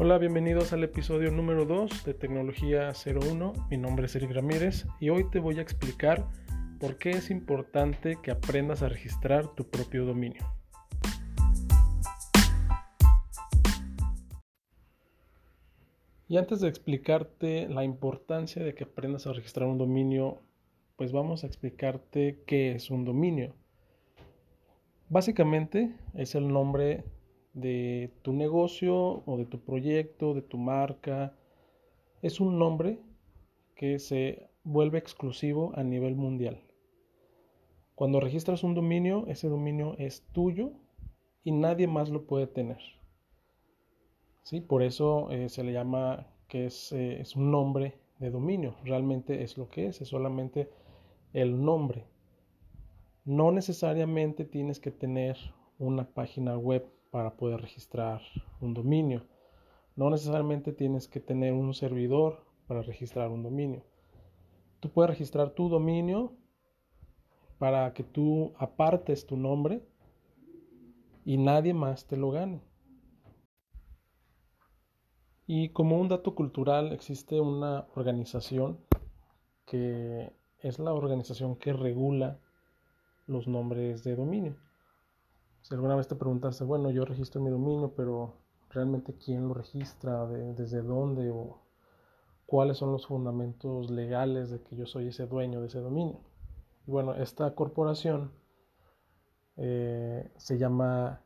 Hola, bienvenidos al episodio número 2 de Tecnología 01. Mi nombre es Eric Ramírez y hoy te voy a explicar por qué es importante que aprendas a registrar tu propio dominio. Y antes de explicarte la importancia de que aprendas a registrar un dominio, pues vamos a explicarte qué es un dominio. Básicamente es el nombre de tu negocio o de tu proyecto, de tu marca. Es un nombre que se vuelve exclusivo a nivel mundial. Cuando registras un dominio, ese dominio es tuyo y nadie más lo puede tener. ¿Sí? Por eso eh, se le llama que es, eh, es un nombre de dominio. Realmente es lo que es, es solamente el nombre. No necesariamente tienes que tener una página web para poder registrar un dominio. No necesariamente tienes que tener un servidor para registrar un dominio. Tú puedes registrar tu dominio para que tú apartes tu nombre y nadie más te lo gane. Y como un dato cultural, existe una organización que es la organización que regula los nombres de dominio. Si alguna vez te preguntaste, bueno, yo registro mi dominio, pero realmente quién lo registra, desde dónde o cuáles son los fundamentos legales de que yo soy ese dueño de ese dominio. Y bueno, esta corporación eh, se llama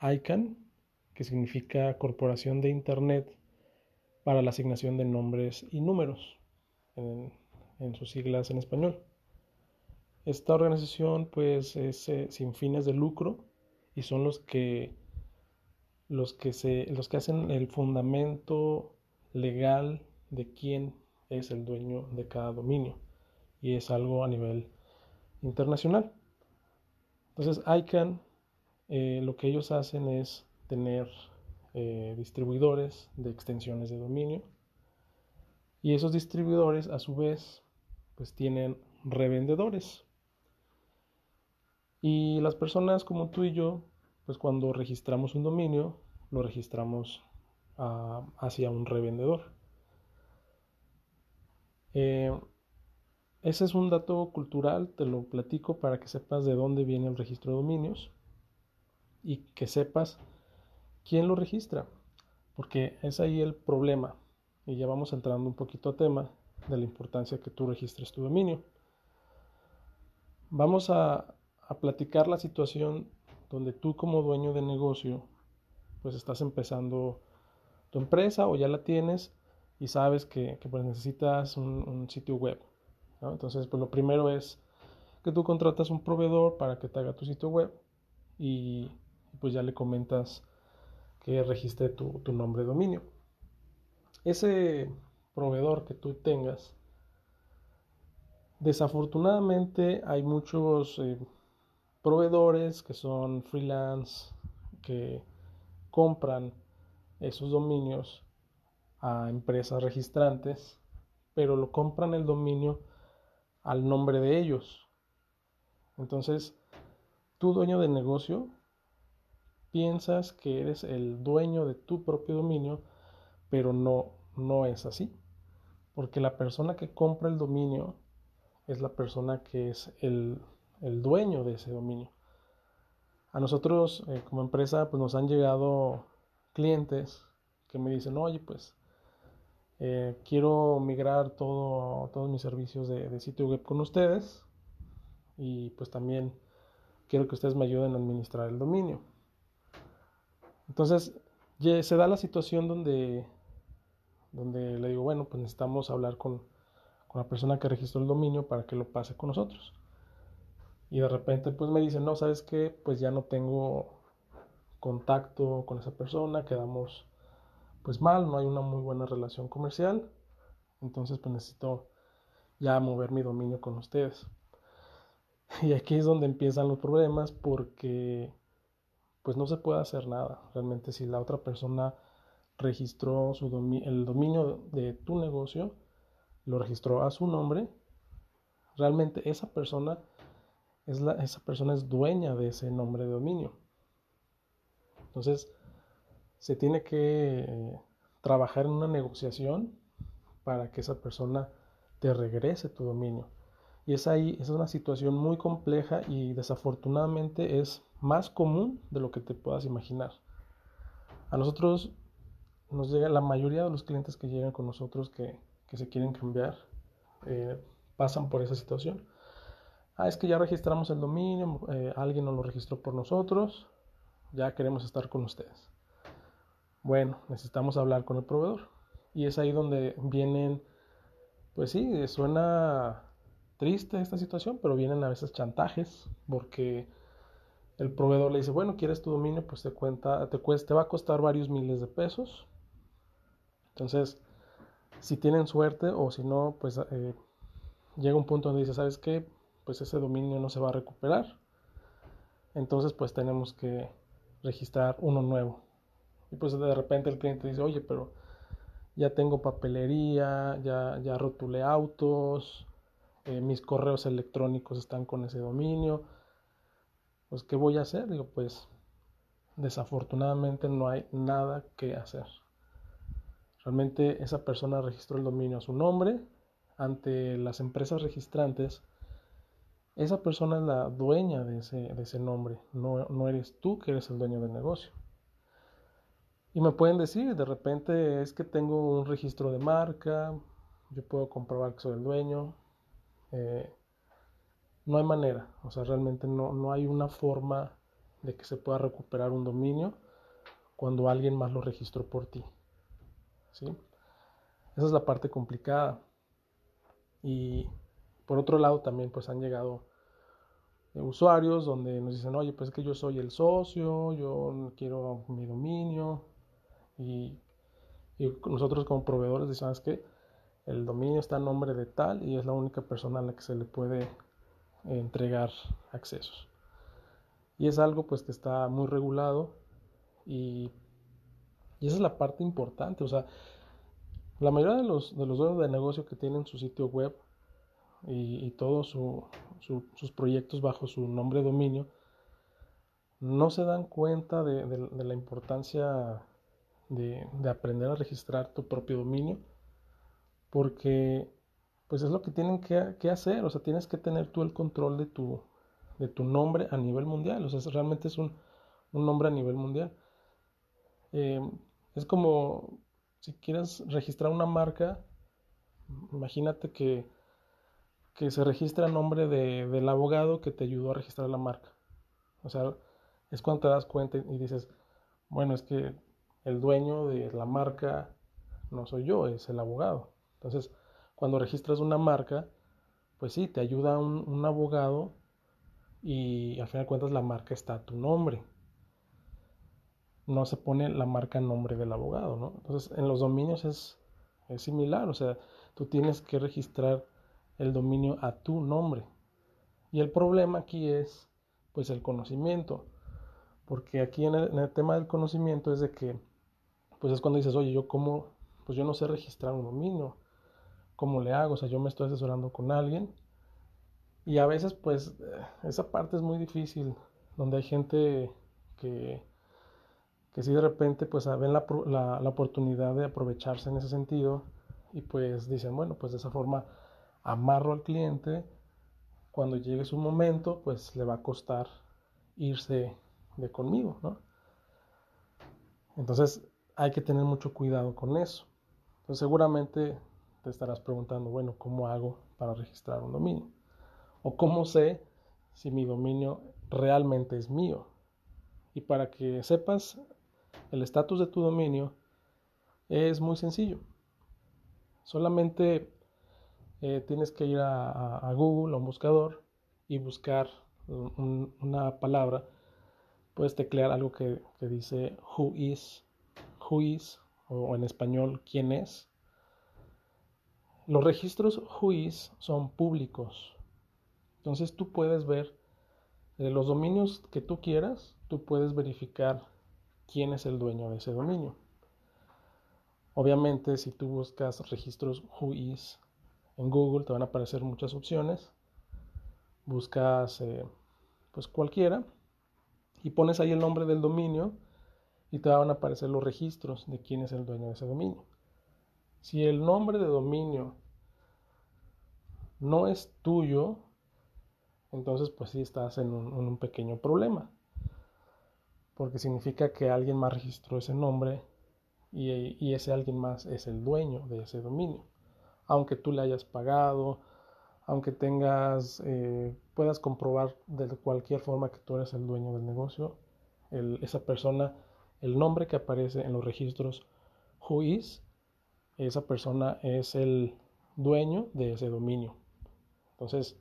ICANN, que significa Corporación de Internet para la asignación de nombres y números, en, en sus siglas en español. Esta organización pues es eh, sin fines de lucro y son los que los que se los que hacen el fundamento legal de quién es el dueño de cada dominio. Y es algo a nivel internacional. Entonces ICANN eh, lo que ellos hacen es tener eh, distribuidores de extensiones de dominio. Y esos distribuidores a su vez pues tienen revendedores y las personas como tú y yo, pues cuando registramos un dominio, lo registramos ah, hacia un revendedor. Eh, ese es un dato cultural, te lo platico para que sepas de dónde viene el registro de dominios y que sepas quién lo registra, porque es ahí el problema. Y ya vamos entrando un poquito a tema de la importancia que tú registres tu dominio. Vamos a, a platicar la situación donde tú como dueño de negocio, pues estás empezando tu empresa o ya la tienes y sabes que, pues necesitas un, sitio web. Entonces, pues lo primero es que tú contratas un proveedor para que te haga tu sitio web y pues ya le comentas que registre tu, nombre de dominio. Ese proveedor que tú tengas, desafortunadamente hay muchos... Eh, proveedores que son freelance, que compran esos dominios a empresas registrantes, pero lo compran el dominio al nombre de ellos. Entonces, tú dueño de negocio, piensas que eres el dueño de tu propio dominio, pero no, no es así. Porque la persona que compra el dominio es la persona que es el el dueño de ese dominio. A nosotros eh, como empresa pues nos han llegado clientes que me dicen, oye pues eh, quiero migrar todo, todos mis servicios de, sitio web con ustedes y pues también quiero que ustedes me ayuden a administrar el dominio. Entonces se da la situación donde, donde le digo, bueno, pues necesitamos hablar con, con la persona que registró el dominio para que lo pase con nosotros y de repente pues me dicen, no, ¿sabes qué? Pues ya no tengo contacto con esa persona, quedamos pues mal, no hay una muy buena relación comercial, entonces pues necesito ya mover mi dominio con ustedes. Y aquí es donde empiezan los problemas porque pues no se puede hacer nada. Realmente si la otra persona registró su el dominio de tu negocio, lo registró a su nombre, realmente esa persona esa persona es dueña de ese nombre de dominio. Entonces, se tiene que trabajar en una negociación para que esa persona te regrese tu dominio. Y es ahí, es una situación muy compleja y desafortunadamente es más común de lo que te puedas imaginar. A nosotros nos llega, la mayoría de los clientes que llegan con nosotros que, se quieren cambiar, eh, pasan por esa situación. Ah, es que ya registramos el dominio, eh, alguien nos lo registró por nosotros, ya queremos estar con ustedes. Bueno, necesitamos hablar con el proveedor. Y es ahí donde vienen, pues sí, suena triste esta situación, pero vienen a veces chantajes, porque el proveedor le dice, bueno, quieres tu dominio, pues te cuenta, te, cuesta, te va a costar varios miles de pesos. Entonces, si tienen suerte o si no, pues eh, llega un punto donde dice, ¿sabes qué? Pues ese dominio no se va a recuperar. Entonces, pues tenemos que registrar uno nuevo. Y pues de repente el cliente dice, oye, pero ya tengo papelería, ya, ya rotulé autos, eh, mis correos electrónicos están con ese dominio. Pues, ¿qué voy a hacer? Digo, pues desafortunadamente no hay nada que hacer. Realmente esa persona registró el dominio a su nombre ante las empresas registrantes. Esa persona es la dueña de ese, nombre, no, no eres tú que eres el dueño del negocio. Y me pueden decir, de repente es que tengo un registro de marca, yo puedo comprobar que soy el dueño. Eh, no hay manera, o sea, realmente no, no hay una forma de que se pueda recuperar un dominio cuando alguien más lo registró por ti. ¿sí? Esa es la parte complicada. Y por otro lado también pues han llegado usuarios donde nos dicen, oye, pues es que yo soy el socio, yo quiero mi dominio, y, nosotros como proveedores decimos que el dominio está a nombre de tal y es la única persona a la que se le puede entregar accesos. Y es algo pues que está muy regulado y, esa es la parte importante. O sea, la mayoría de los, de los dueños de negocio que tienen su sitio web y, todos sus proyectos bajo su nombre dominio, no se dan cuenta de la importancia de, aprender a registrar tu propio dominio, porque pues es lo que tienen que, hacer, o sea, tienes que tener tú el control de tu, de tu nombre a nivel mundial, o sea, realmente es un, nombre a nivel mundial. Eh, es como si quieres registrar una marca, imagínate que, que se registra el nombre de, del abogado que te ayudó a registrar la marca. O sea, es cuando te das cuenta y dices, bueno, es que el dueño de la marca no soy yo, es el abogado. Entonces, cuando registras una marca, pues sí, te ayuda un, abogado y al final de cuentas la marca está a tu nombre. No se pone la marca nombre del abogado, ¿no? Entonces, en los dominios es, es similar, o sea, tú tienes que registrar el dominio a tu nombre. Y el problema aquí es, pues, el conocimiento. Porque aquí en el tema del conocimiento es de que pues es cuando dices, oye, yo cómo, pues yo no sé registrar un dominio, ¿cómo le hago? O sea, yo me estoy asesorando con alguien y a veces pues eh, esa parte es muy difícil, donde hay gente que, que si de repente pues ven la, la, la oportunidad de aprovecharse en ese sentido y pues dicen, bueno, pues de esa forma amarro al cliente, cuando llegue su momento pues le va a costar irse de conmigo, ¿no? Entonces, hay que tener mucho cuidado con eso. Seguramente te estarás preguntando, bueno, ¿cómo hago para registrar un dominio? ¿O cómo sé si mi dominio realmente es mío? Y para que sepas el estatus de tu dominio, es muy sencillo. Solamente eh, tienes que ir a, Google, a un buscador, y buscar una palabra. Puedes teclear algo que, dice who is juiz o en español quién es. Los registros juiz son públicos. Entonces tú puedes ver de los dominios que tú quieras, tú puedes verificar quién es el dueño de ese dominio. Obviamente, si tú buscas registros juiz en Google, te van a aparecer muchas opciones. Buscas eh, pues cualquiera y pones ahí el nombre del dominio y te van a aparecer los registros de quién es el dueño de ese dominio. Si el nombre de dominio no es tuyo, entonces pues sí estás en un, pequeño problema. Porque significa que alguien más registró ese nombre y, ese alguien más es el dueño de ese dominio. Aunque tú le hayas pagado, aunque tengas, eh, puedas comprobar de cualquier forma que tú eres el dueño del negocio, esa persona, el nombre que aparece en los registros who is, esa persona es el dueño de ese dominio. Entonces,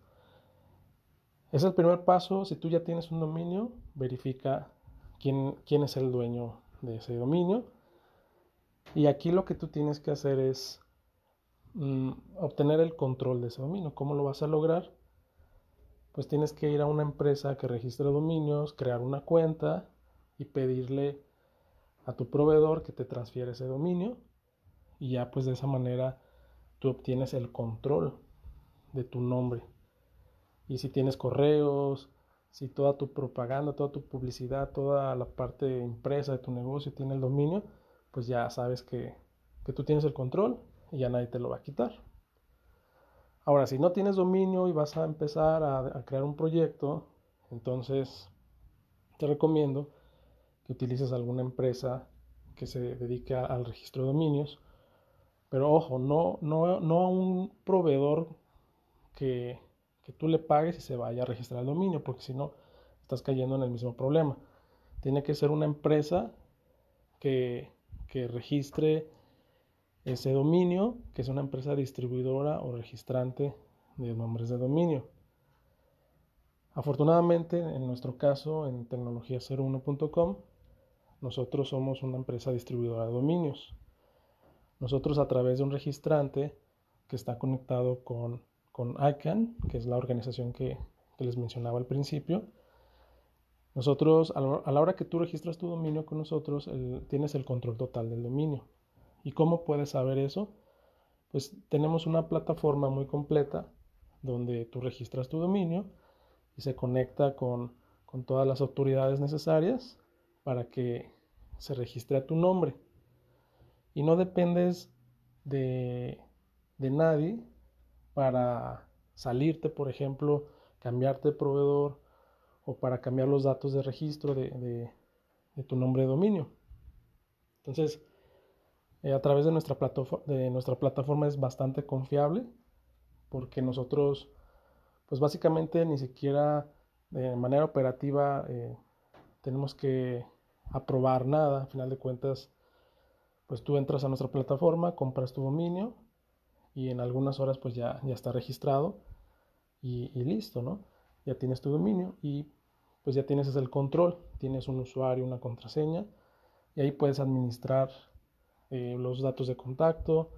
es el primer paso. Si tú ya tienes un dominio, verifica quién, quién es el dueño de ese dominio. Y aquí lo que tú tienes que hacer es mm, obtener el control de ese dominio. ¿Cómo lo vas a lograr? Pues tienes que ir a una empresa que registre dominios, crear una cuenta y pedirle a tu proveedor que te transfiera ese dominio. Y ya pues de esa manera tú obtienes el control de tu nombre. Y si tienes correos, si toda tu propaganda, toda tu publicidad, toda la parte impresa de tu negocio tiene el dominio, pues ya sabes que, tú tienes el control y ya nadie te lo va a quitar. Ahora, si no tienes dominio y vas a empezar a, crear un proyecto, entonces te recomiendo que utilices alguna empresa que se dedique al registro de dominios. Pero ojo, no, no, no a un proveedor que, que tú le pagues y se vaya a registrar el dominio, porque si no, estás cayendo en el mismo problema. Tiene que ser una empresa que, que registre ese dominio, que es una empresa distribuidora o registrante de nombres de dominio. Afortunadamente, en nuestro caso, en tecnologia01.com, nosotros somos una empresa distribuidora de dominios. Nosotros a través de un registrante que está conectado con con ICANN, que es la organización que, les mencionaba al principio. Nosotros, a la hora que tú registras tu dominio con nosotros, tienes el control total del dominio. ¿Y cómo puedes saber eso? Pues tenemos una plataforma muy completa donde tú registras tu dominio y se conecta con, todas las autoridades necesarias para que se registre a tu nombre. Y no dependes de, de nadie para salirte, por ejemplo, cambiarte de proveedor o para cambiar los datos de registro de, tu nombre de dominio. Entonces, eh, a través de nuestra, de nuestra plataforma es bastante confiable porque nosotros, pues básicamente ni siquiera de manera operativa eh, tenemos que aprobar nada. A final de cuentas, pues tú entras a nuestra plataforma, compras tu dominio y en algunas horas pues ya, ya está registrado y, listo, ¿no? Ya tienes tu dominio y pues ya tienes el control, tienes un usuario, una contraseña y ahí puedes administrar eh, los datos de contacto.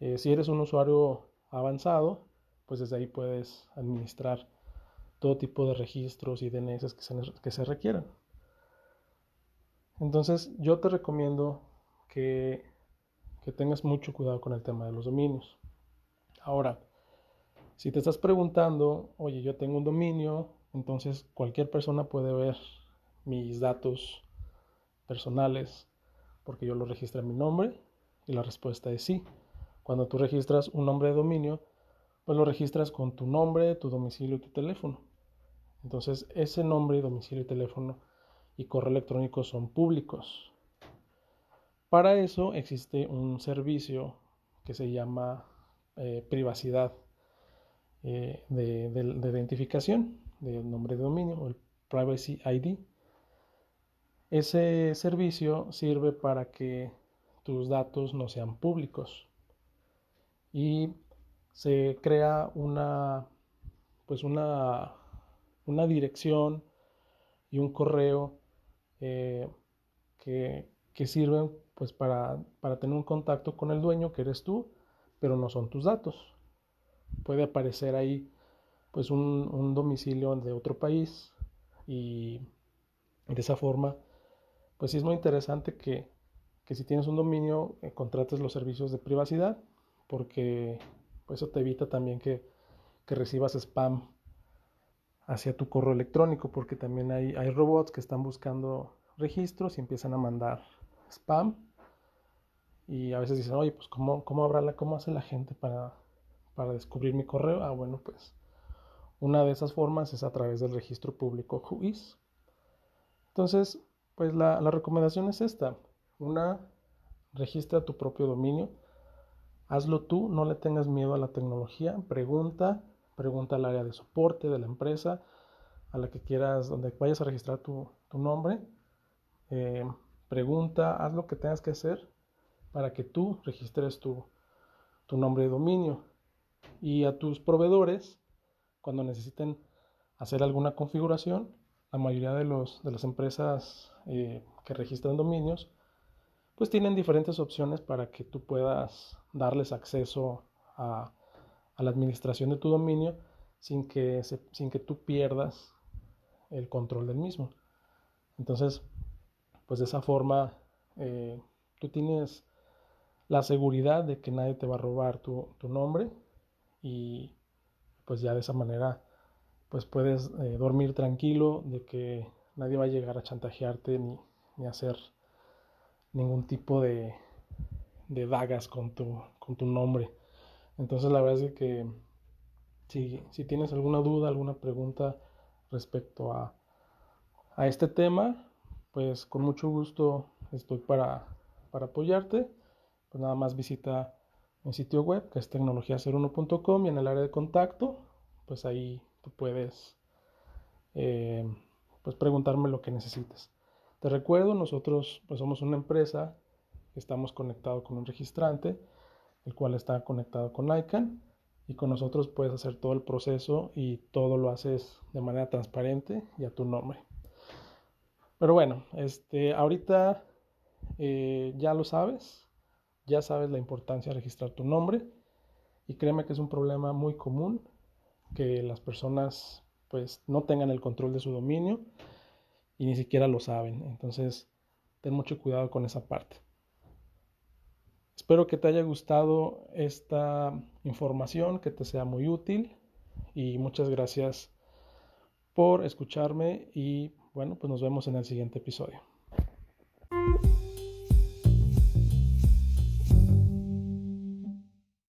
Eh, si eres un usuario avanzado, pues desde ahí puedes administrar todo tipo de registros y DNS que se, que se requieran. Entonces yo te recomiendo que que tengas mucho cuidado con el tema de los dominios. Ahora, si te estás preguntando, oye, yo tengo un dominio, entonces cualquier persona puede ver mis datos personales porque yo lo registré en mi nombre y la respuesta es sí. Cuando tú registras un nombre de dominio, pues lo registras con tu nombre, tu domicilio y tu teléfono. Entonces ese nombre, domicilio y teléfono y correo electrónico son públicos. Para eso existe un servicio que se llama eh, privacidad eh, de, identificación del nombre de dominio, el Privacy ID. Ese servicio sirve para que tus datos no sean públicos y se crea una pues una, una dirección y un correo eh, que, que sirven pues para, tener un contacto con el dueño que eres tú, pero no son tus datos. Puede aparecer ahí pues un, domicilio de otro país y de esa forma pues sí es muy interesante que, si tienes un dominio eh, contrates los servicios de privacidad porque pues, eso te evita también que, recibas spam hacia tu correo electrónico porque también hay, hay robots que están buscando registros y empiezan a mandar spam. Y a veces dicen, oye, pues ¿cómo, cómo, la, cómo hace la gente para, para descubrir mi correo? Ah, bueno, pues una de esas formas es a través del registro público WHOIS. Entonces, pues la, recomendación es esta. Una, registra tu propio dominio. Hazlo tú, no le tengas miedo a la tecnología. Pregunta, pregunta al área de soporte de la empresa a la que quieras, donde vayas a registrar tu, nombre. Eh, pregunta, haz lo que tengas que hacer para que tú registres tu, tu nombre de dominio. Y a tus proveedores, cuando necesiten hacer alguna configuración, la mayoría de, los, de las empresas eh, que registran dominios, pues tienen diferentes opciones para que tú puedas darles acceso a, la administración de tu dominio sin que, sin que tú pierdas el control del mismo. Entonces, pues de esa forma eh, tú tienes la seguridad de que nadie te va a robar tu, nombre y pues ya de esa manera pues puedes eh, dormir tranquilo de que nadie va a llegar a chantajearte ni, ni hacer ningún tipo de, de dagas con tu, con tu nombre. Entonces la verdad es que si, si tienes alguna duda, alguna pregunta respecto a, a este tema, pues con mucho gusto estoy para, para apoyarte. Pues nada más visita mi sitio web que es tecnologiaceruno.com y en el área de contacto, pues ahí tú puedes eh, pues preguntarme lo que necesites. Te recuerdo, nosotros pues somos una empresa estamos conectados con un registrante, el cual está conectado con ICANN y con nosotros puedes hacer todo el proceso y todo lo haces de manera transparente y a tu nombre. Pero bueno, este, ahorita eh, ya lo sabes, ya sabes la importancia de registrar tu nombre y créeme que es un problema muy común que las personas pues no tengan el control de su dominio y ni siquiera lo saben. Entonces, ten mucho cuidado con esa parte. Espero que te haya gustado esta información, que te sea muy útil y muchas gracias por escucharme y bueno, pues nos vemos en el siguiente episodio.